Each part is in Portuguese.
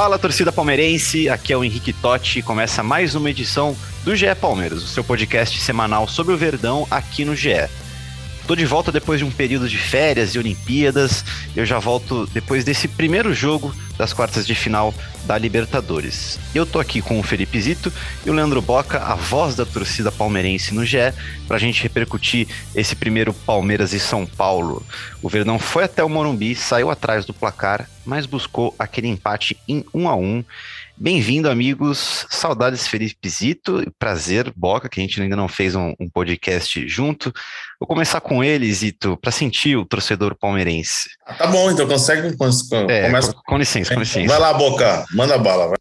Fala torcida palmeirense, aqui é o Henrique Totti. Começa mais uma edição do GE Palmeiras, o seu podcast semanal sobre o Verdão aqui no GE. Tô de volta depois de um período de férias e Olimpíadas. Eu já volto depois desse primeiro jogo das quartas de final da Libertadores. Eu tô aqui com o Felipe Zito e o Leandro Boca, a voz da torcida palmeirense no GE, pra gente repercutir esse primeiro Palmeiras e São Paulo. O Verdão foi até o Morumbi, saiu atrás do placar, mas buscou aquele empate em 1 a 1 Bem-vindo, amigos. Saudades, Felipe Zito. Prazer, Boca, que a gente ainda não fez um, um podcast junto. Vou começar com ele, Zito, para sentir o torcedor palmeirense. Ah, tá bom, então consegue. É, Começa. com, com licença, com licença. Vai lá, Boca, manda bala. Vai.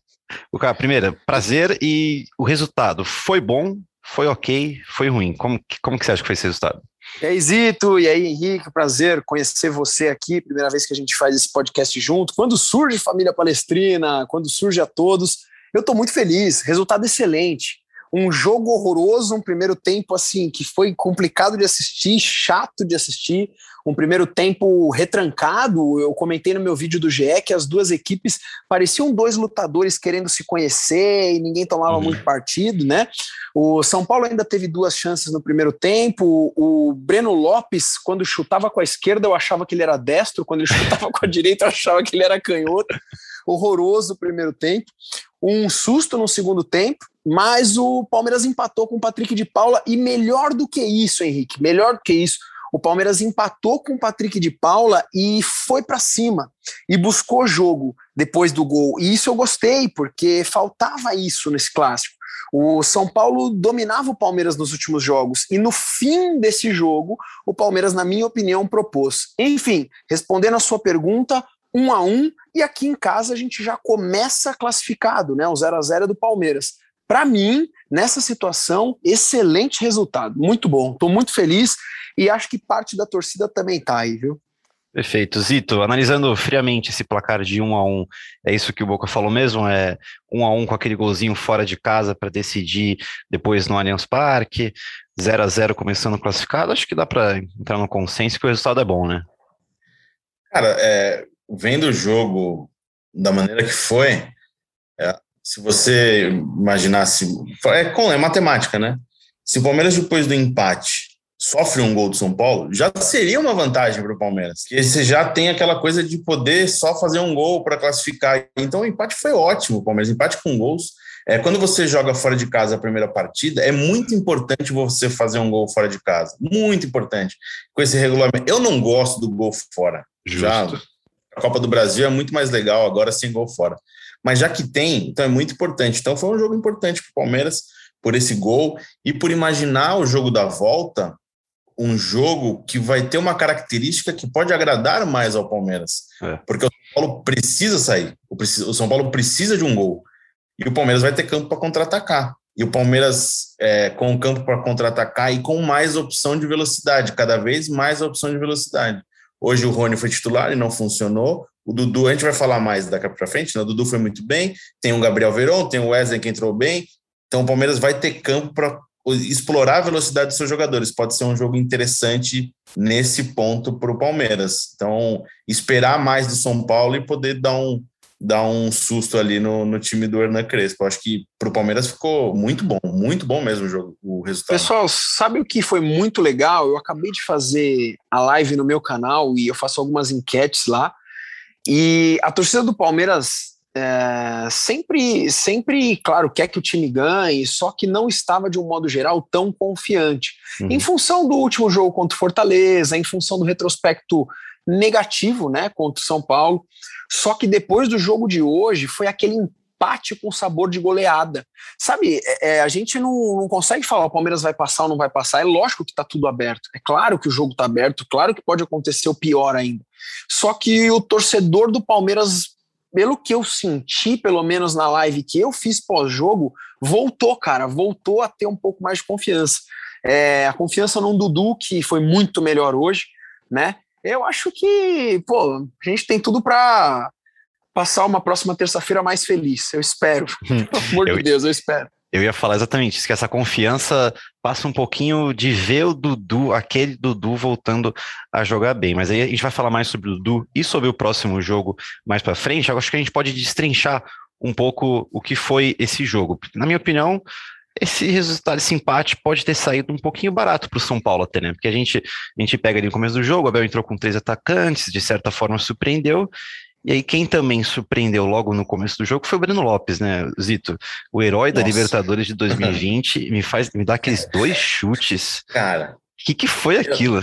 O cara, primeiro, prazer e o resultado foi bom, foi ok, foi ruim. Como, como que você acha que foi esse resultado? E aí, Zito, e aí, Henrique, prazer conhecer você aqui, primeira vez que a gente faz esse podcast junto. Quando surge Família Palestrina, quando surge a todos, eu tô muito feliz, resultado excelente. Um jogo horroroso, um primeiro tempo assim que foi complicado de assistir, chato de assistir, um primeiro tempo retrancado. Eu comentei no meu vídeo do GE que as duas equipes pareciam dois lutadores querendo se conhecer e ninguém tomava Uhum. muito partido, né? O São Paulo ainda teve duas chances no primeiro tempo. O Breno Lopes, quando chutava com a esquerda, eu achava que ele era destro, quando ele chutava com a direita, eu achava que ele era canhoto. Horroroso o primeiro tempo. Um susto no segundo tempo, mas o Palmeiras empatou com o Patrick de Paula e melhor do que isso, Henrique, melhor do que isso. O Palmeiras empatou com o Patrick de Paula e foi para cima e buscou jogo depois do gol. E isso eu gostei, porque faltava isso nesse clássico. O São Paulo dominava o Palmeiras nos últimos jogos e no fim desse jogo, o Palmeiras, na minha opinião, propôs. Enfim, respondendo a sua pergunta, um a um, e aqui em casa a gente já começa classificado, né? O 0 a 0 é do Palmeiras. Para mim, nessa situação, excelente resultado, muito bom. Estou muito feliz e acho que parte da torcida também tá aí, viu? Perfeito. Zito, analisando friamente esse placar de 1 a 1 é isso que o Boca falou mesmo? É 1 a 1 com aquele golzinho fora de casa para decidir depois no Allianz Parque, 0 a 0 começando classificado? Acho que dá para entrar no consenso que o resultado é bom, né? Cara, é, vendo o jogo da maneira que foi, é, se você imaginasse. É, é matemática, né? Se o Palmeiras, depois do empate, sofre um gol do São Paulo, já seria uma vantagem para o Palmeiras. Porque você já tem aquela coisa de poder só fazer um gol para classificar. Então o empate foi ótimo, o Palmeiras. Empate com gols. É, quando você joga fora de casa a primeira partida, é muito importante você fazer um gol fora de casa. Muito importante. Com esse regulamento. Eu não gosto do gol fora. Já a Copa do Brasil é muito mais legal agora sem gol fora. Mas já que tem, então é muito importante. Então foi um jogo importante para o Palmeiras por esse gol e por imaginar o jogo da volta, um jogo que vai ter uma característica que pode agradar mais ao Palmeiras. É. Porque o São Paulo precisa sair. O, São Paulo precisa de um gol. E o Palmeiras vai ter campo para contra-atacar. E o Palmeiras, é, com o campo para contra-atacar e com mais opção de velocidade, cada vez mais opção de velocidade. Hoje o Rony foi titular e não funcionou. O Dudu, a gente vai falar mais daqui para frente, né? O Dudu foi muito bem. Tem o Gabriel Veron, tem o Wesley que entrou bem. Então o Palmeiras vai ter campo para explorar a velocidade dos seus jogadores. Pode ser um jogo interessante nesse ponto para o Palmeiras. Então, esperar mais do São Paulo e poder dar um, dar um susto ali no, no time do Hernan Crespo. Acho que para o Palmeiras ficou muito bom, muito bom mesmo o jogo, o resultado. Pessoal, sabe o que foi muito legal? Eu acabei de fazer a live no meu canal e eu faço algumas enquetes lá. E a torcida do Palmeiras é, sempre, sempre, claro, quer que o time ganhe, só que não estava de um modo geral tão confiante. Uhum. Em função do último jogo contra o Fortaleza, em função do retrospecto negativo, né, contra o São Paulo. Só que depois do jogo de hoje foi aquele empate com sabor de goleada. Sabe, é, é, a gente não, não consegue falar o Palmeiras vai passar ou não vai passar. É lógico que está tudo aberto. É claro que o jogo está aberto, claro que pode acontecer o pior ainda. Só que o torcedor do Palmeiras pelo que eu senti, pelo menos na live que eu fiz pós-jogo, voltou, cara, voltou a ter um pouco mais de confiança. É, a confiança no Dudu, que foi muito melhor hoje, né? Eu acho que, pô, a gente tem tudo para passar uma próxima terça-feira mais feliz. Eu espero. Hum. Pelo amor eu, de Deus, eu espero. Eu ia falar exatamente isso, que essa confiança passa um pouquinho de ver o Dudu, aquele Dudu voltando a jogar bem. Mas aí a gente vai falar mais sobre o Dudu e sobre o próximo jogo mais para frente. Eu acho que a gente pode destrinchar um pouco o que foi esse jogo. Na minha opinião, esse resultado, esse empate pode ter saído um pouquinho barato para o São Paulo até, né? Porque a gente, a gente pega ali no começo do jogo, o Abel entrou com três atacantes, de certa forma surpreendeu, e aí, quem também surpreendeu logo no começo do jogo foi o Breno Lopes, né, Zito? O herói Nossa. da Libertadores de 2020 me faz me dá aqueles dois chutes. Cara. O que, que foi aquilo?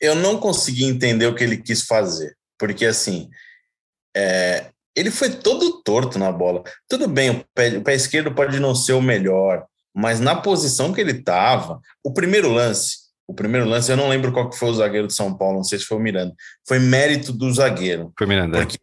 Eu, eu, não consegui entender o que ele quis fazer. Porque, assim, é, ele foi todo torto na bola. Tudo bem, o pé, o pé esquerdo pode não ser o melhor, mas na posição que ele estava, o primeiro lance, o primeiro lance, eu não lembro qual que foi o zagueiro de São Paulo, não sei se foi o Miranda. Foi mérito do zagueiro. Foi Miranda. Porque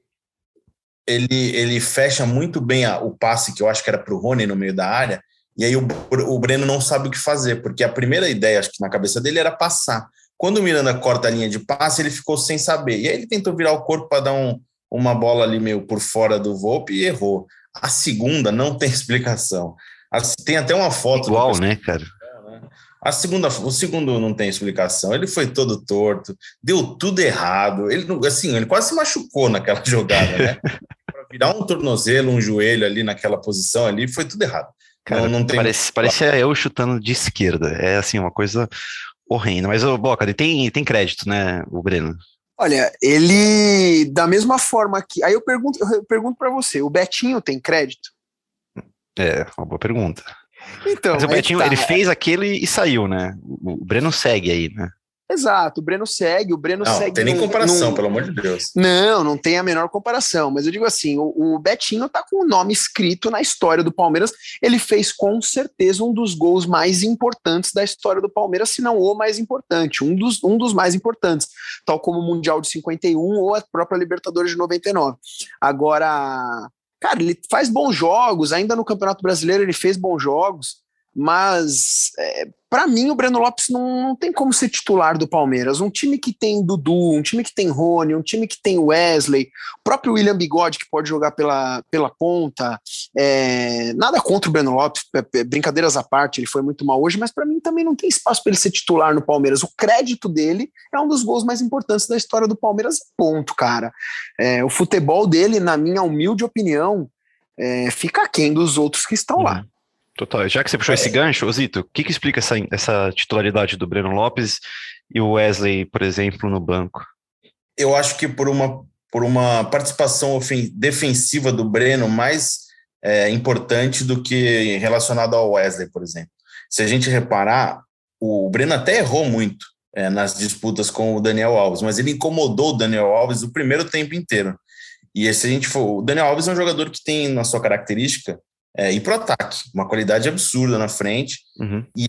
ele, ele fecha muito bem a, o passe, que eu acho que era para o Rony no meio da área, e aí o, o Breno não sabe o que fazer, porque a primeira ideia, acho que na cabeça dele, era passar. Quando o Miranda corta a linha de passe, ele ficou sem saber. E aí ele tentou virar o corpo para dar um, uma bola ali meio por fora do Volpe e errou. A segunda não tem explicação. Tem até uma foto. Igual, né, cara? A segunda, o segundo não tem explicação. Ele foi todo torto, deu tudo errado. Ele assim, ele quase se machucou naquela jogada, né? Para virar um tornozelo, um joelho ali naquela posição ali, foi tudo errado. Cara, não, não tem... parece, parecia eu chutando de esquerda. É assim uma coisa horrenda. Mas o Boca, tem tem crédito, né, o Breno? Olha, ele da mesma forma que aí eu pergunto, eu pergunto para você, o Betinho tem crédito? É, uma boa pergunta. Então, Mas o Betinho, tá. ele fez aquele e saiu, né? O Breno segue aí, né? Exato, o Breno segue, o Breno não, segue. Não tem nem comparação, pelo amor de Deus. Não, não tem a menor comparação. Mas eu digo assim: o, o, Betinho tá com o nome escrito na história do Palmeiras. Ele fez com certeza um dos gols mais importantes da história do Palmeiras, se não o mais importante, um dos, um dos mais importantes, tal como o Mundial de 51 ou a própria Libertadores de 99. Agora, Cara, ele faz bons jogos, ainda no Campeonato Brasileiro ele fez bons jogos, mas é, para mim o Breno Lopes não, não, tem como ser titular do Palmeiras. Um time que tem Dudu, um time que tem Rony, um time que tem Wesley, o próprio William Bigode que pode jogar pela, pela ponta. É, nada contra o Breno Lopes, brincadeiras à parte, ele foi muito mal hoje, mas para mim também não tem espaço para ele ser titular no Palmeiras. O crédito dele é um dos gols mais importantes da história do Palmeiras, ponto, cara. É, o futebol dele, na minha humilde opinião, é, fica aquém dos outros que estão uhum. lá. Total. Já que você puxou é. esse gancho, Osito, o que, que explica essa, essa titularidade do Breno Lopes e o Wesley, por exemplo, no banco? Eu acho que por uma, por uma participação defensiva do Breno mais é, importante do que relacionado ao Wesley, por exemplo. Se a gente reparar, o Breno até errou muito é, nas disputas com o Daniel Alves, mas ele incomodou o Daniel Alves o primeiro tempo inteiro. E se a gente for, o Daniel Alves é um jogador que tem na sua característica é, ir para o ataque, uma qualidade absurda na frente. Uhum. E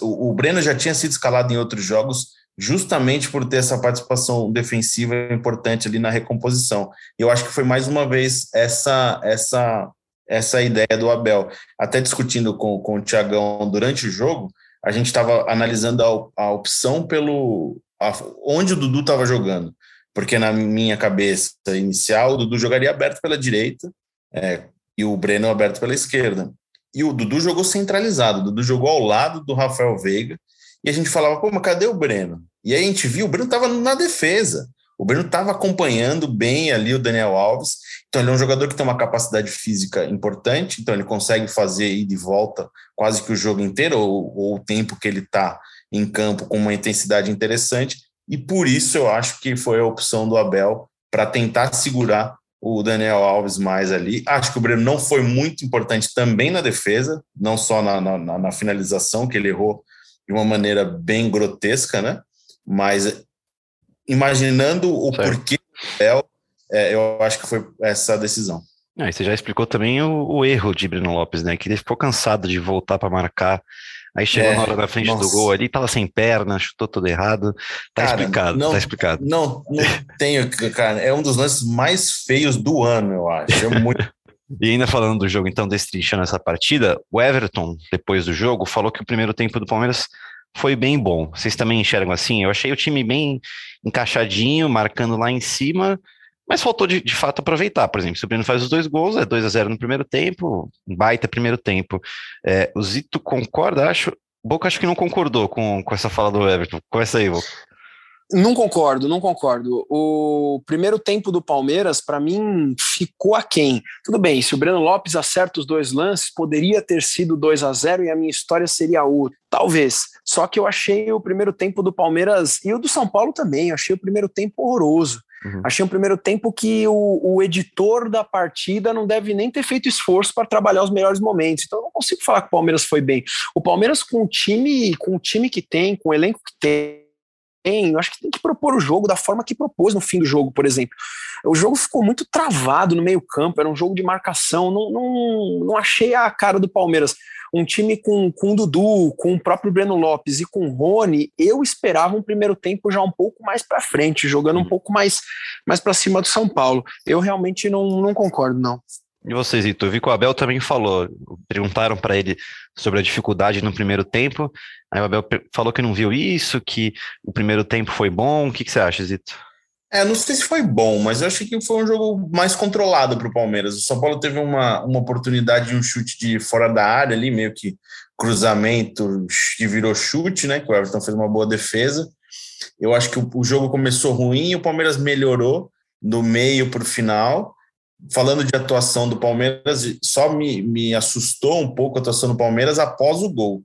o, o Breno já tinha sido escalado em outros jogos justamente por ter essa participação defensiva importante ali na recomposição. Eu acho que foi mais uma vez essa essa essa ideia do Abel. Até discutindo com, com o Tiagão durante o jogo, a gente estava analisando a, a, opção pelo a, onde o Dudu estava jogando, porque na minha cabeça inicial o Dudu jogaria aberto pela direita, é, e o Breno aberto pela esquerda. E o Dudu jogou centralizado, o Dudu jogou ao lado do Rafael Veiga, e a gente falava, pô, mas cadê o Breno? E aí a gente viu, o Breno estava na defesa, o Breno estava acompanhando bem ali o Daniel Alves, então ele é um jogador que tem uma capacidade física importante, então ele consegue fazer ir de volta quase que o jogo inteiro, ou, ou o tempo que ele está em campo com uma intensidade interessante, e por isso eu acho que foi a opção do Abel para tentar segurar o Daniel Alves mais ali. Acho que o Breno não foi muito importante também na defesa, não só na, na, na finalização, que ele errou de uma maneira bem grotesca, né? Mas imaginando o certo. porquê do é, eu acho que foi essa decisão. Ah, você já explicou também o, o, erro de Breno Lopes, né? Que ele ficou cansado de voltar para marcar Aí chegou é, na hora da frente nossa. do gol ali, tava sem perna, chutou tudo errado. Tá cara, explicado, não, tá explicado. Não, não tenho, cara. É um dos lances mais feios do ano, eu acho. É muito. E ainda falando do jogo, então, destrinchando essa partida, o Everton, depois do jogo, falou que o primeiro tempo do Palmeiras foi bem bom. Vocês também enxergam assim? Eu achei o time bem encaixadinho, marcando lá em cima, mas faltou de, de fato aproveitar. Por exemplo, se o Breno faz os dois gols, é 2 a 0 no primeiro tempo, baita primeiro tempo. É, o Zito concorda, acho. Boca acho que não concordou com, com essa fala do Everton. Começa aí, Boca. Não concordo, não concordo. O primeiro tempo do Palmeiras, para mim, ficou aquém. Tudo bem, se o Breno Lopes acerta os dois lances, poderia ter sido 2 a 0 e a minha história seria outra. Talvez. Só que eu achei o primeiro tempo do Palmeiras e o do São Paulo também. Eu achei o primeiro tempo horroroso. Uhum. Achei um primeiro tempo que o, o, editor da partida não deve nem ter feito esforço para trabalhar os melhores momentos. Então eu não consigo falar que o Palmeiras foi bem. O Palmeiras com o time, com o time que tem, com o elenco que tem, eu acho que tem que propor o jogo da forma que propôs no fim do jogo, por exemplo. O jogo ficou muito travado no meio-campo, era um jogo de marcação, não, não, não achei a cara do Palmeiras. Um time com, com o Dudu, com o próprio Breno Lopes e com o Rony, eu esperava um primeiro tempo já um pouco mais para frente, jogando um uhum. pouco mais, mais para cima do São Paulo. Eu realmente não, não concordo, não. E vocês, Ito? Eu vi que o Abel também falou. Perguntaram para ele sobre a dificuldade no primeiro tempo. Aí o Abel falou que não viu isso, que o primeiro tempo foi bom. O que, que você acha, Zito? É, não sei se foi bom, mas eu acho que foi um jogo mais controlado para o Palmeiras. O São Paulo teve uma, uma oportunidade de um chute de fora da área ali, meio que cruzamento que virou chute, né? Que o Everton fez uma boa defesa. Eu acho que o, o jogo começou ruim e o Palmeiras melhorou do meio para o final falando de atuação do Palmeiras, só me, me assustou um pouco a atuação do Palmeiras após o gol.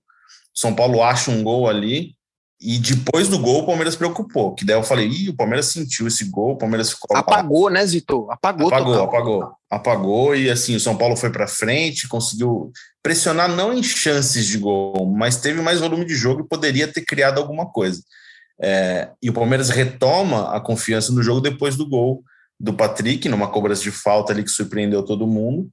São Paulo acha um gol ali e depois do gol o Palmeiras preocupou. Que daí eu falei, Ih, o Palmeiras sentiu esse gol, o Palmeiras ficou. Apagou, né, Zito? Apagou, apagou, total. apagou. Apagou e assim, o São Paulo foi para frente, conseguiu pressionar não em chances de gol, mas teve mais volume de jogo e poderia ter criado alguma coisa. É, e o Palmeiras retoma a confiança no jogo depois do gol do Patrick, numa cobrança de falta ali que surpreendeu todo mundo.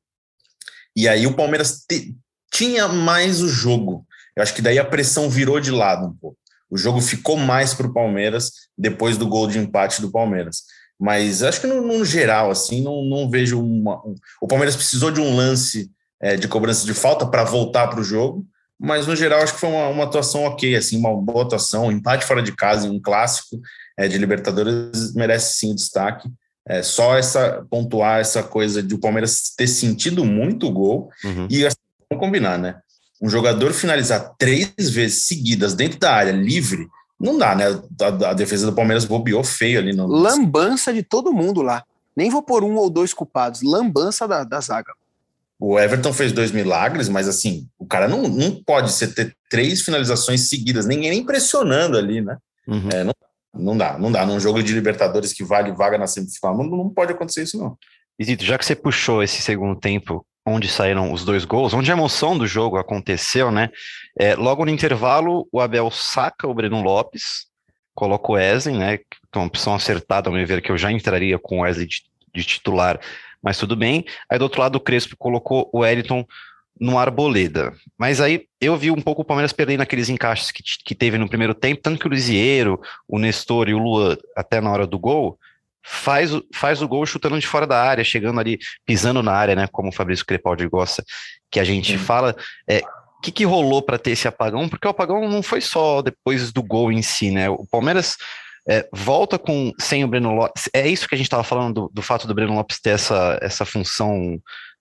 E aí o Palmeiras te, tinha mais o jogo. Eu acho que daí a pressão virou de lado um pouco. O jogo ficou mais para o Palmeiras depois do gol de empate do Palmeiras. Mas acho que no, no geral, assim, não, não vejo uma. Um, o Palmeiras precisou de um lance é, de cobrança de falta para voltar para o jogo, mas no geral acho que foi uma, uma, atuação ok, assim, uma boa atuação, um empate fora de casa em um clássico é, de Libertadores merece sim destaque. É só essa pontuar essa coisa de o Palmeiras ter sentido muito gol uhum. e assim, vamos combinar, né? Um jogador finalizar três vezes seguidas dentro da área livre, não dá, né? A, a defesa do Palmeiras bobeou feio ali. No... Lambança de todo mundo lá. Nem vou por um ou dois culpados. Lambança da, da zaga. O Everton fez dois milagres, mas assim, o cara não, não pode ser ter três finalizações seguidas, ninguém nem pressionando ali, né? Uhum. É, não não dá, não dá. Num jogo de Libertadores que vale vaga na semifinal, não, não pode acontecer isso, não. Isito, já que você puxou esse segundo tempo, onde saíram os dois gols, onde a emoção do jogo aconteceu, né? É, logo no intervalo, o Abel saca o Breno Lopes, coloca o Wesley, né? É uma opção acertada, ao meu ver, que eu já entraria com o Wesley de, de titular, mas tudo bem. Aí do outro lado, o Crespo colocou o Wellington no Arboleda. Mas aí eu vi um pouco o Palmeiras perdendo aqueles encaixes que, que teve no primeiro tempo, tanto que o Lisieiro, o Nestor e o Luan, até na hora do gol, faz, faz o gol chutando de fora da área, chegando ali, pisando na área, né? Como o Fabrício Crepaldi gosta que a gente Sim. fala. É, o que, que rolou para ter esse apagão? Porque o apagão não foi só depois do gol em si, né? O Palmeiras é, volta com sem o Breno Lopes. É isso que a gente estava falando do, do, fato do Breno Lopes ter essa, essa função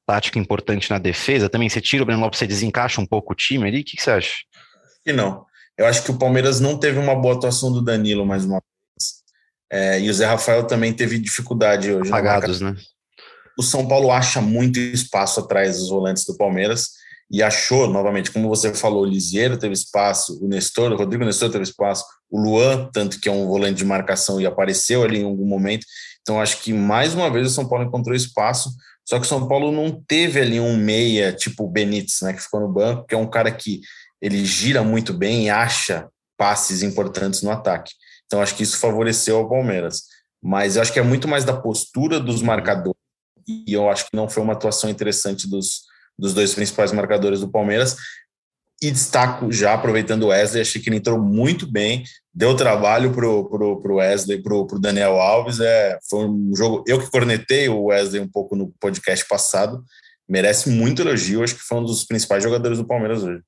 tática importante na defesa também? Você tira o Breno Lopes, você desencaixa um pouco o time ali? O que, que você acha? Que não. Eu acho que o Palmeiras não teve uma boa atuação do Danilo mais uma vez. É, e o Zé Rafael também teve dificuldade hoje. Apagados, né? O São Paulo acha muito espaço atrás dos volantes do Palmeiras e achou, novamente, como você falou, o Lisieiro teve espaço, o Nestor, o Rodrigo Nestor teve espaço, o Luan, tanto que é um volante de marcação e apareceu ali em algum momento. Então, acho que mais uma vez o São Paulo encontrou espaço. Só que o São Paulo não teve ali um meia tipo o Benítez, né, que ficou no banco, que é um cara que ele gira muito bem e acha passes importantes no ataque. Então acho que isso favoreceu ao Palmeiras. Mas eu acho que é muito mais da postura dos marcadores. E eu acho que não foi uma atuação interessante dos, dos dois principais marcadores do Palmeiras. E destaco já, aproveitando o Wesley, achei que ele entrou muito bem, deu trabalho pro, pro, pro Wesley, pro, pro Daniel Alves. É, foi um jogo. Eu que cornetei o Wesley um pouco no podcast passado, merece muito elogio. Acho que foi um dos principais jogadores do Palmeiras hoje.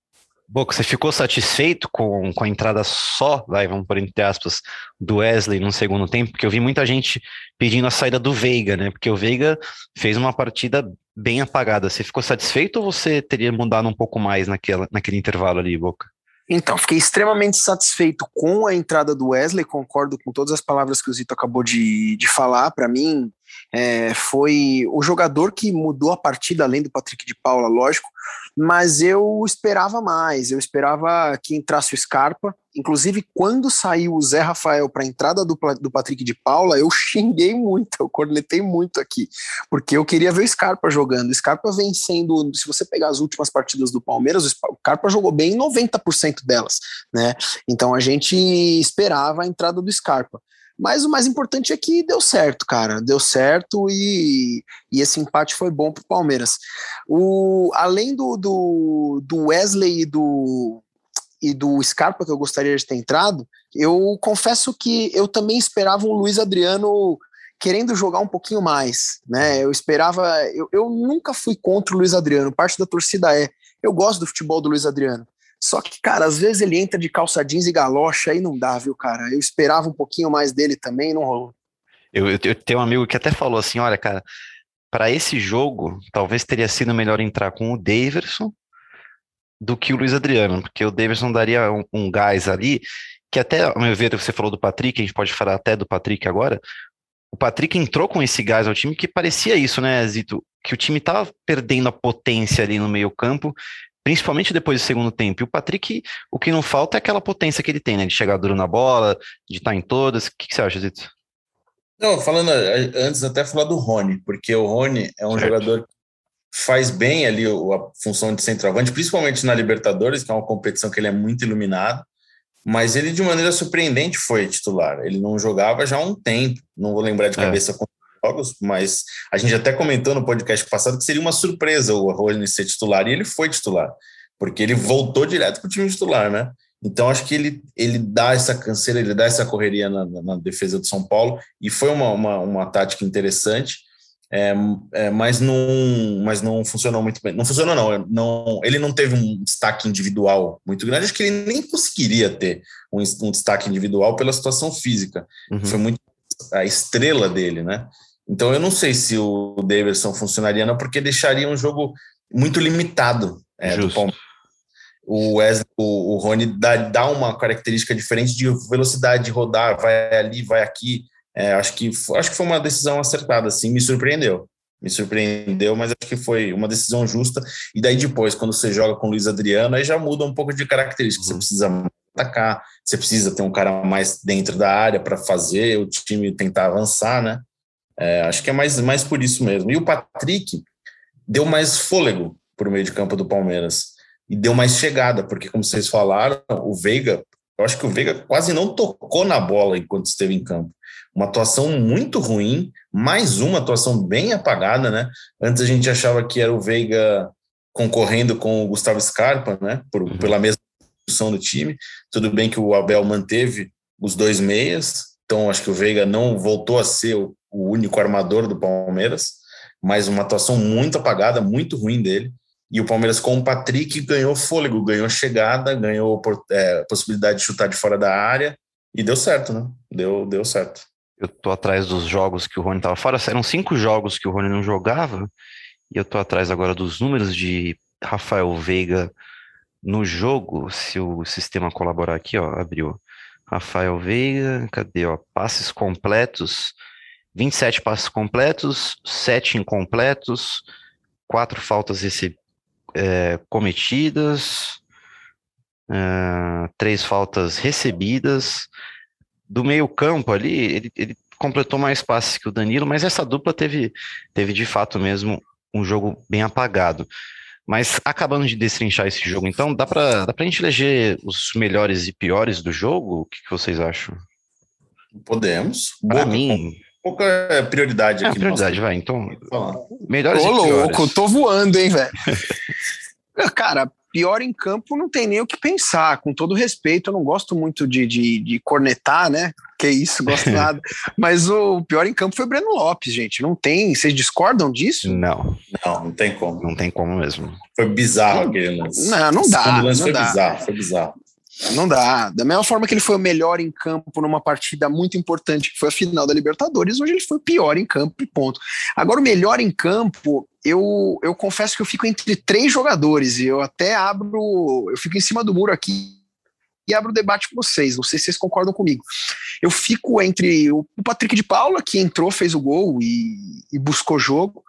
Boca, você ficou satisfeito com, com a entrada só, vai, vamos por entre aspas, do Wesley no segundo tempo? Porque eu vi muita gente pedindo a saída do Veiga, né? Porque o Veiga fez uma partida bem apagada. Você ficou satisfeito ou você teria mudado um pouco mais naquela, naquele intervalo ali, Boca? Então, fiquei extremamente satisfeito com a entrada do Wesley, concordo com todas as palavras que o Zito acabou de, de falar. Para mim, é, foi o jogador que mudou a partida, além do Patrick de Paula, lógico, mas eu esperava mais, eu esperava que entrasse o Scarpa. Inclusive, quando saiu o Zé Rafael para a entrada do, do Patrick de Paula, eu xinguei muito, eu cornetei muito aqui, porque eu queria ver o Scarpa jogando. O Scarpa vem sendo, se você pegar as últimas partidas do Palmeiras, o Scarpa jogou bem em 90% delas, né? Então a gente esperava a entrada do Scarpa. Mas o mais importante é que deu certo, cara. Deu certo e, e esse empate foi bom para o Palmeiras. O, além do, do, do Wesley e do, e do Scarpa, que eu gostaria de ter entrado, eu confesso que eu também esperava um Luiz Adriano querendo jogar um pouquinho mais, né? Eu esperava, eu, eu nunca fui contra o Luiz Adriano, parte da torcida é. Eu gosto do futebol do Luiz Adriano. Só que, cara, às vezes ele entra de calça jeans e galocha e não dá, viu, cara? Eu esperava um pouquinho mais dele também não rolou. Eu, eu, eu tenho um amigo que até falou assim: olha, cara, para esse jogo, talvez teria sido melhor entrar com o Daverson do que o Luiz Adriano, porque o Daverson daria um, um gás ali, que até, ao meu ver, você falou do Patrick, a gente pode falar até do Patrick agora. O Patrick entrou com esse gás ao time que parecia isso, né, Zito? Que o time tava perdendo a potência ali no meio-campo, principalmente depois do segundo tempo. E o Patrick, o que não falta é aquela potência que ele tem, né? De chegar duro na bola, de estar em todas. O que, que você acha, Zito? Não, falando antes até falar do Rony, porque o Rony é um certo. jogador que faz bem ali a função de centroavante, principalmente na Libertadores, que é uma competição que ele é muito iluminado, mas ele de maneira surpreendente foi titular. Ele não jogava já há um tempo, não vou lembrar de é. cabeça é. quantos jogos, mas a gente até comentou no podcast passado que seria uma surpresa o Rony ser titular, e ele foi titular, porque ele voltou direto para o time titular, né? Então, acho que ele, ele dá essa canseira, ele dá essa correria na, na defesa do São Paulo, e foi uma, uma, uma tática interessante, é, é, mas, não, mas não funcionou muito bem. Não funcionou, não. não. Ele não teve um destaque individual muito grande, acho que ele nem conseguiria ter um, um destaque individual pela situação física. Uhum. Foi muito a estrela dele, né? Então, eu não sei se o Davidson funcionaria, não, porque deixaria um jogo muito limitado é, do Palmeiras o, Wesley, o, o Rony dá, dá uma característica diferente de velocidade de rodar, vai ali, vai aqui. É, acho, que, acho que foi uma decisão acertada, assim, me surpreendeu. Me surpreendeu, mas acho que foi uma decisão justa. E daí depois, quando você joga com o Luiz Adriano, aí já muda um pouco de característica. Você uhum. precisa atacar, você precisa ter um cara mais dentro da área para fazer o time tentar avançar, né? É, acho que é mais, mais por isso mesmo. E o Patrick deu mais fôlego para o meio de campo do Palmeiras e deu mais chegada, porque, como vocês falaram, o Veiga, eu acho que o Veiga quase não tocou na bola enquanto esteve em campo. Uma atuação muito ruim, mais uma atuação bem apagada, né? Antes a gente achava que era o Veiga concorrendo com o Gustavo Scarpa, né? Por, uhum. Pela mesma posição do time. Tudo bem que o Abel manteve os dois meias, então acho que o Veiga não voltou a ser o, o único armador do Palmeiras, mas uma atuação muito apagada, muito ruim dele. E o Palmeiras com o Patrick ganhou fôlego, ganhou chegada, ganhou é, possibilidade de chutar de fora da área e deu certo, né? Deu, deu certo. Eu tô atrás dos jogos que o Rony tava fora. Eram cinco jogos que o Rony não jogava. E eu tô atrás agora dos números de Rafael Veiga no jogo. Se o sistema colaborar aqui, ó, abriu. Rafael Veiga, cadê, ó? Passes completos. 27 passes completos, 7 incompletos, quatro faltas recebidas é, cometidas, é, três faltas recebidas. Do meio campo ali, ele, ele, completou mais passes que o Danilo, mas essa dupla teve, teve de fato mesmo um jogo bem apagado. Mas acabando de destrinchar esse jogo, então, dá para dá a gente eleger os melhores e piores do jogo? O que, que vocês acham? Podemos. Para mim, pouca é prioridade aqui. É prioridade, vai. Então, melhores Ô, louco, tô voando, hein, velho. Cara, pior em campo não tem nem o que pensar. Com todo respeito, eu não gosto muito de, de, de cornetar, né? Que isso, gosto nada. Mas o pior em campo foi o Breno Lopes, gente. Não tem. Vocês discordam disso? Não. Não, não tem como. Não tem como mesmo. Foi bizarro aquele lance. Não, não dá. Não foi dá. bizarro, foi bizarro. Não dá. Da mesma forma que ele foi o melhor em campo numa partida muito importante, que foi a final da Libertadores, hoje ele foi o pior em campo e ponto. Agora, o melhor em campo, eu, eu confesso que eu fico entre três jogadores e eu até abro, eu fico em cima do muro aqui e abro o debate com vocês. Não sei se vocês concordam comigo. Eu fico entre o Patrick de Paula, que entrou, fez o gol e, e buscou jogo.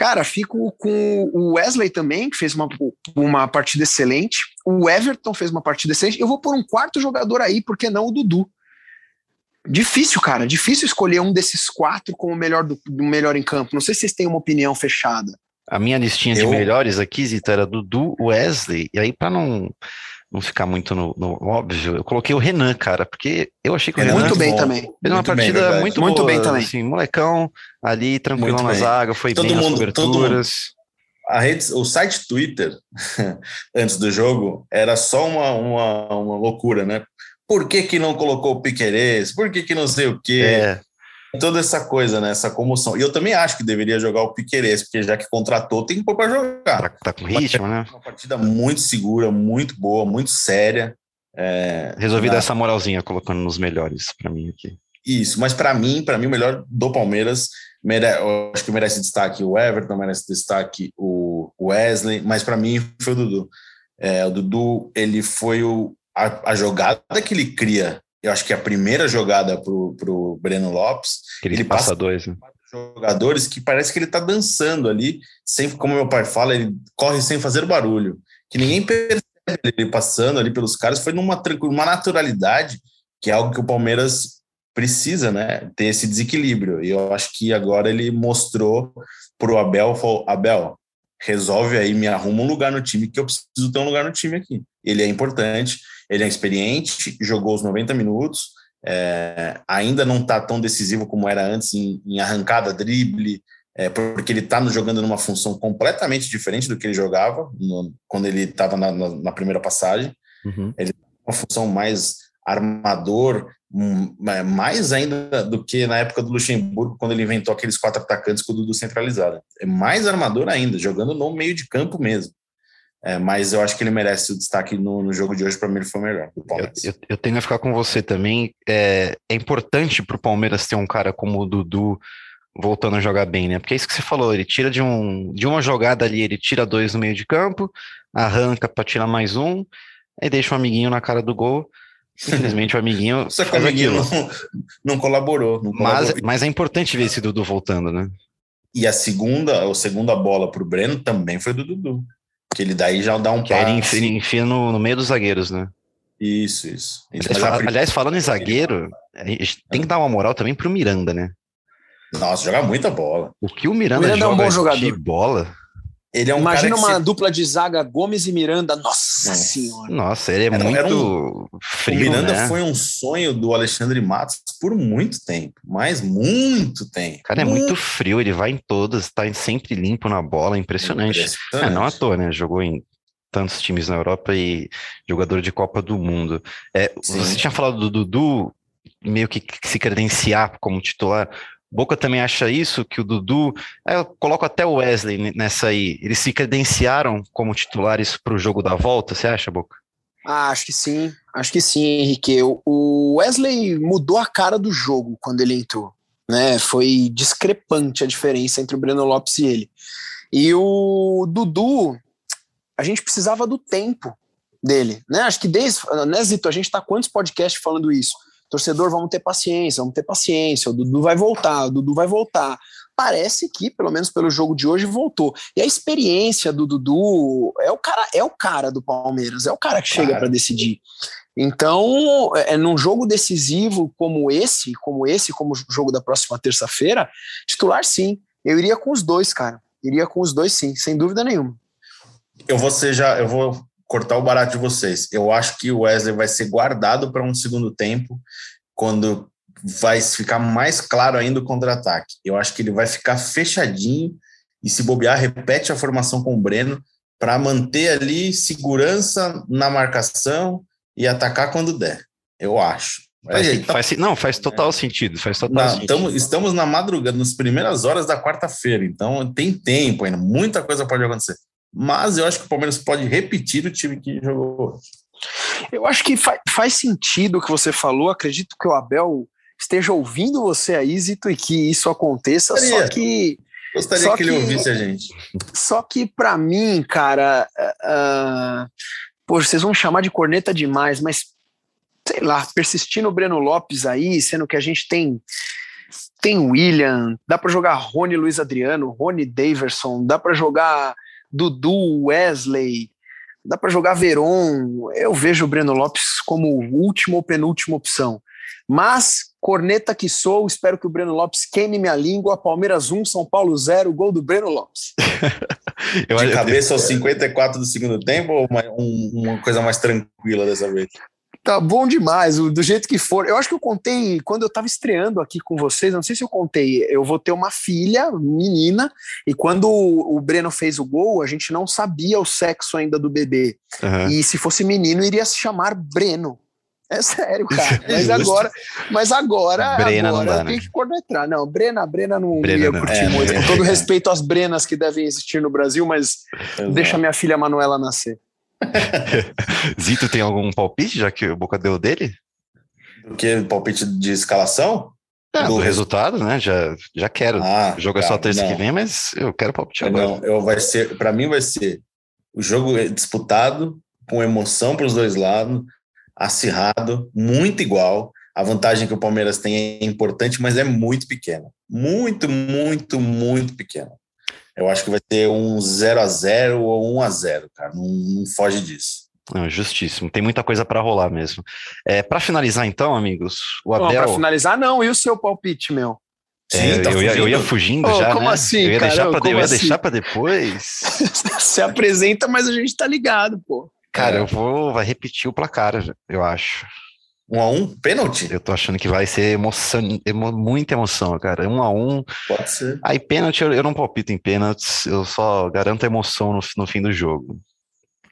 Cara, fico com o Wesley também, que fez uma, uma partida excelente. O Everton fez uma partida excelente. Eu vou por um quarto jogador aí, porque não o Dudu. Difícil, cara. Difícil escolher um desses quatro como o melhor, do, do melhor em campo. Não sei se vocês têm uma opinião fechada. A minha listinha eu... de melhores aqui, Zita, era Dudu, Wesley. E aí, para não não ficar muito no, no, óbvio, eu coloquei o Renan, cara, porque eu achei que o Renan muito bem também. Fez uma partida bem, muito, muito boa, bem também. Assim, molecão ali, tranquilo na zaga, foi todo bem mundo, nas coberturas. A rede, o site Twitter, antes do jogo, era só uma, uma, uma loucura, né? Por que, que não colocou o Piquerez? Por que, que não sei o quê? É toda essa coisa, né? Essa comoção. E eu também acho que deveria jogar o Piqueires, porque já que contratou, tem que pôr para jogar. Tá, tá, com ritmo, né? Uma partida muito segura, muito boa, muito séria. É, Resolvi na... dar essa moralzinha colocando nos melhores para mim aqui. Isso, mas para mim, para mim, o melhor do Palmeiras, mere... acho que merece destaque o Everton, merece destaque o Wesley, mas para mim foi o Dudu. É, o Dudu, ele foi o, a, a jogada que ele cria eu acho que a primeira jogada para o Breno Lopes. Ele, ele passa dois, né? jogadores que parece que ele está dançando ali, sem, como meu pai fala, ele corre sem fazer barulho, que ninguém percebe ele passando ali pelos caras, foi numa uma naturalidade, que é algo que o Palmeiras precisa, né? Ter esse desequilíbrio. E eu acho que agora ele mostrou para o Abel, falou, Abel, resolve aí, me arruma um lugar no time, que eu preciso ter um lugar no time aqui. Ele é importante ele é experiente, jogou os 90 minutos, é, ainda não está tão decisivo como era antes em, em arrancada, drible, é, porque ele está jogando numa função completamente diferente do que ele jogava no, quando ele estava na, na, na, primeira passagem. Uhum. Ele tem uma função mais armador, um, é, mais ainda do que na época do Luxemburgo, quando ele inventou aqueles quatro atacantes com o Dudu centralizado. É mais armador ainda, jogando no meio de campo mesmo. É, mas eu acho que ele merece o destaque no, no jogo de hoje. Para mim, ele foi o melhor. Eu, eu, eu, tenho a ficar com você também. É, é importante para o Palmeiras ter um cara como o Dudu voltando a jogar bem, né? Porque é isso que você falou. Ele tira de, um, de uma jogada ali, ele tira dois no meio de campo, arranca para tirar mais um, aí deixa o um amiguinho na cara do gol. Simplesmente o amiguinho. Só que o amiguinho não, não, colaborou, não, colaborou. Mas, mas é importante ver esse Dudu voltando, né? E a segunda, a segunda bola para o Breno também foi do Dudu. Que ele daí já dá um que passe. Ele enfia, enfia no, no, meio dos zagueiros, né? Isso, isso. Aliás, fala, aliás, falando em zagueiro, a gente tem que dar uma moral também pro Miranda, né? Nossa, joga muita bola. O que o Miranda, o Miranda joga é um bom jogador. de bola ele é um Imagina uma se... dupla de zaga Gomes e Miranda. Nossa senhora. Nossa, ele é era, muito era um... frio. O Miranda né? foi um sonho do Alexandre Matos por muito tempo, mas muito tempo. Cara, é muito frio, ele vai em todas, tá sempre limpo na bola, impressionante. impressionante. É, não à toa, né? Jogou em tantos times na Europa e jogador de Copa do Mundo. É, você tinha falado do Dudu meio que se credenciar como titular. Boca também acha isso, que o Dudu. Eu coloco até o Wesley nessa aí. Eles se credenciaram como titulares para o jogo da volta, você acha, Boca? Ah, acho que sim, acho que sim, Henrique. O Wesley mudou a cara do jogo quando ele entrou. Né? Foi discrepante a diferença entre o Breno Lopes e ele. E o Dudu, a gente precisava do tempo dele. Né? Acho que desde. Né, Zito, a gente está quantos podcasts falando isso? Torcedor, vamos ter paciência, vamos ter paciência, o Dudu vai voltar, o Dudu vai voltar. Parece que, pelo menos pelo jogo de hoje, voltou. E a experiência do Dudu é o cara, é o cara do Palmeiras, é o cara que chega para decidir. Então, é, é, num jogo decisivo como esse, como esse, como o jogo da próxima terça-feira, titular sim. Eu iria com os dois, cara. Iria com os dois sim, sem dúvida nenhuma. Eu vou ser já, eu vou cortar o barato de vocês. Eu acho que o Wesley vai ser guardado para um segundo tempo, quando vai ficar mais claro ainda o contra-ataque. Eu acho que ele vai ficar fechadinho e se bobear, repete a formação com o Breno para manter ali segurança na marcação e atacar quando der. Eu acho. Faz, aí, tá... faz, não, faz total é. sentido. Faz total sentido. Tamo, estamos na madrugada, nas primeiras horas da quarta-feira, então tem tempo ainda, muita coisa pode acontecer. Mas eu acho que o Palmeiras pode repetir o time que jogou hoje. Eu acho que fa faz sentido o que você falou. Acredito que o Abel esteja ouvindo você aí, Zito, e que isso aconteça. Gostaria. Só que. Gostaria só que, que ele ouvisse a gente. Só que, para mim, cara. Uh, poxa, vocês vão chamar de corneta demais, mas sei lá, persistir no Breno Lopes aí, sendo que a gente tem tem William, dá para jogar Rony Luiz Adriano, Rony Daverson, dá para jogar Dudu, Wesley, dá para jogar Veron. Eu vejo o Breno Lopes como última ou penúltima opção. Mas, corneta que sou, espero que o Breno Lopes queime minha língua. Palmeiras 1, São Paulo 0, gol do Breno Lopes. De cabeça aos 54 do segundo tempo ou uma, uma coisa mais tranquila dessa vez? Tá bom demais, do jeito que for. Eu acho que eu contei, quando eu estava estreando aqui com vocês, não sei se eu contei, eu vou ter uma filha, menina, e quando o Breno fez o gol, a gente não sabia o sexo ainda do bebê. Uhum. E se fosse menino, iria se chamar Breno. É sério, cara. É mas agora, mas agora, Brena agora não dá, tem né? que cornetrar. Não, Brena, Brena não Brena ia curtir não. muito. É, com todo respeito às Brenas que devem existir no Brasil, mas Exato. deixa minha filha Manuela nascer. Zito tem algum palpite, já que o Boca deu dele? Do que? Palpite de escalação? É, do, do resultado, né? Já, já quero. Ah, o jogo é só terça que vem, mas eu quero palpite agora. Não, eu vai ser, para mim vai ser o jogo disputado com emoção para os dois lados, acirrado, muito igual. A vantagem que o Palmeiras tem é importante, mas é muito pequena. Muito, muito, muito pequena. Eu acho que vai ter um 0 a 0 ou 1 a 0 cara. Não, não foge disso. Não, justíssimo. Tem muita coisa para rolar mesmo. É, para finalizar, então, amigos, o Abel. Para finalizar, não. E o seu palpite, meu? É, Sim, tá eu, ia, eu, ia, fugindo oh, já, como né? assim, eu ia cara? deixar para assim? deixar para depois. Se apresenta, mas a gente tá ligado, pô. Cara, é. eu vou vai repetir o placar, eu acho. Um a um? Pênalti? Eu tô achando que vai ser emoção, emo, muita emoção, cara. Um a um. Pode ser. Aí pênalti, eu, eu não palpito em pênaltis, eu só garanto emoção no, no fim do jogo.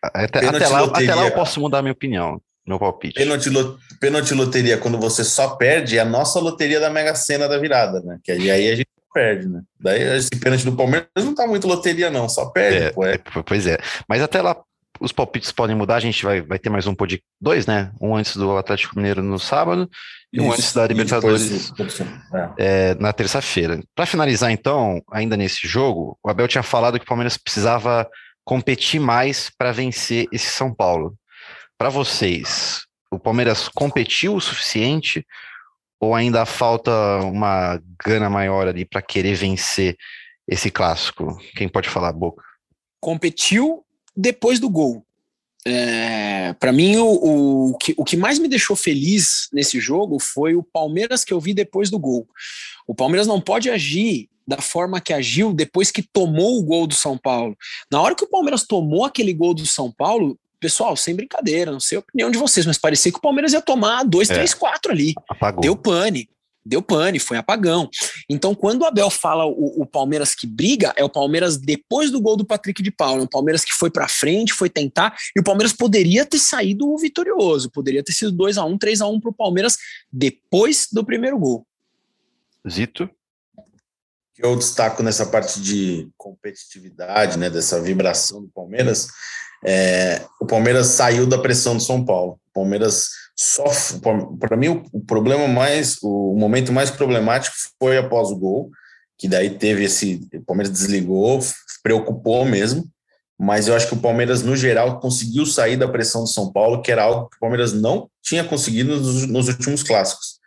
Até, até, lá, até lá eu posso mudar minha opinião, meu palpite. Pênalti, pênalti loteria, quando você só perde, é a nossa loteria da Mega Sena da virada, né? Que aí, aí a gente perde, né? Daí esse pênalti do Palmeiras não tá muito loteria, não, só perde. É, pô, é. Pois é. Mas até lá os palpites podem mudar, a gente vai, vai ter mais um pod dois, né? Um antes do Atlético Mineiro no sábado e um antes da Libertadores é. É, na terça-feira. Para finalizar, então, ainda nesse jogo, o Abel tinha falado que o Palmeiras precisava competir mais para vencer esse São Paulo. Para vocês, o Palmeiras competiu o suficiente ou ainda falta uma gana maior ali para querer vencer esse clássico? Quem pode falar, Boca? Competiu depois do gol. É, para mim, o, o, que, o que mais me deixou feliz nesse jogo foi o Palmeiras que eu vi depois do gol. O Palmeiras não pode agir da forma que agiu depois que tomou o gol do São Paulo. Na hora que o Palmeiras tomou aquele gol do São Paulo, pessoal, sem brincadeira, não sei a opinião de vocês, mas parecia que o Palmeiras ia tomar dois, é, três, quatro ali. Apagou. Deu pane deu pane, foi apagão. Então, quando o Abel fala o, o, Palmeiras que briga, é o Palmeiras depois do gol do Patrick de Paula, é o Palmeiras que foi para frente, foi tentar, e o Palmeiras poderia ter saído vitorioso, poderia ter sido 2 a 1 3 a 1 para o Palmeiras depois do primeiro gol. Zito? que eu destaco nessa parte de competitividade, né, dessa vibração do Palmeiras, é, o Palmeiras saiu da pressão do São Paulo. O Palmeiras sofre. Para mim, o, o, problema mais, o momento mais problemático foi após o gol, que daí teve esse. O Palmeiras desligou, preocupou mesmo. Mas eu acho que o Palmeiras, no geral, conseguiu sair da pressão do São Paulo, que era algo que o Palmeiras não tinha conseguido nos, nos últimos clássicos.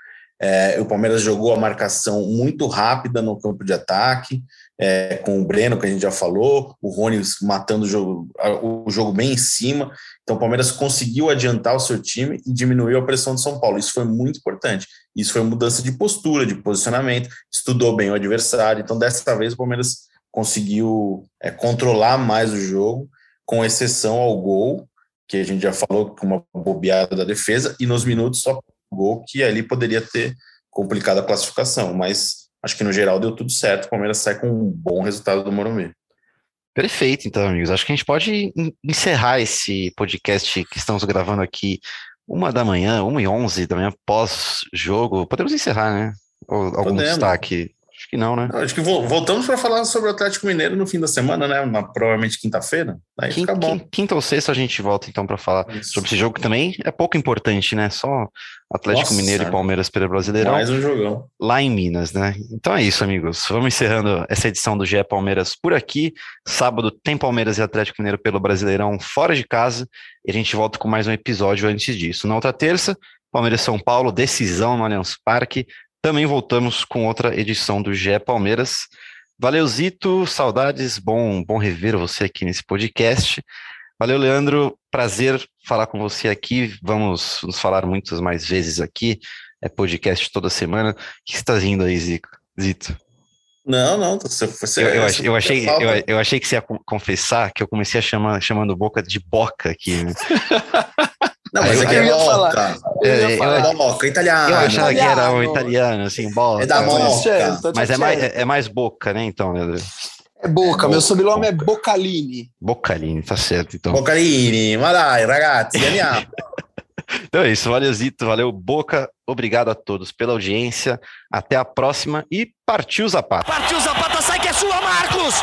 É, o Palmeiras jogou a marcação muito rápida no campo de ataque, é, com o Breno, que a gente já falou, o Rony matando o jogo, o jogo bem em cima. Então, o Palmeiras conseguiu adiantar o seu time e diminuiu a pressão de São Paulo. Isso foi muito importante. Isso foi mudança de postura, de posicionamento, estudou bem o adversário. Então, dessa vez, o Palmeiras conseguiu é, controlar mais o jogo, com exceção ao gol, que a gente já falou com uma bobeada da defesa, e nos minutos só gol que ali poderia ter complicado a classificação, mas acho que no geral deu tudo certo. O Palmeiras sai com um bom resultado do Morumbi. Perfeito, então, amigos. Acho que a gente pode encerrar esse podcast que estamos gravando aqui uma da manhã, uma e onze da manhã, pós-jogo. Podemos encerrar, né? Ou algum Podemos. destaque? Acho que não, né? Acho que voltamos para falar sobre o Atlético Mineiro no fim da semana, né? Na, provavelmente quinta-feira. Aí quinta, fica bom. Quinta ou sexta a gente volta então para falar Isso. sobre esse jogo que também é pouco importante, né? Só Atlético Nossa, Mineiro e Palmeiras pelo Brasileirão. Mais um jogão. Lá em Minas, né? Então é isso, amigos. Vamos encerrando essa edição do GE Palmeiras por aqui. Sábado tem Palmeiras e Atlético Mineiro pelo Brasileirão fora de casa. E a gente volta com mais um episódio antes disso. Na outra terça, Palmeiras São Paulo, decisão no Allianz Parque. Também voltamos com outra edição do GE Palmeiras. Valeu, Zito, saudades, bom, bom rever você aqui nesse podcast. Valeu, Leandro, prazer falar com você aqui. Vamos nos falar muitas mais vezes aqui. É podcast toda semana. O que está vindo aí? Zito? Não, não, você, você eu, eu, achei, eu, achei, eu, eu, achei que você ia confessar que eu comecei a chamar chamando boca de boca aqui. Né? Não, mas aqui é moca. É, eu, moca, italiano. Eu achava que era um italiano, assim, boca. É da moca. Mas é mais, é, é mais boca, né, então, É Boca, é meu sobrenome é Bocalini. Bocalini, tá certo, então. Bocalini, ma dai, ragazzi, andiamo. então é isso, valeu Zito, valeu Boca, obrigado a todos pela audiência, até a próxima e partiu Zapata. Partiu Zapata, sai que é sua, Marcos!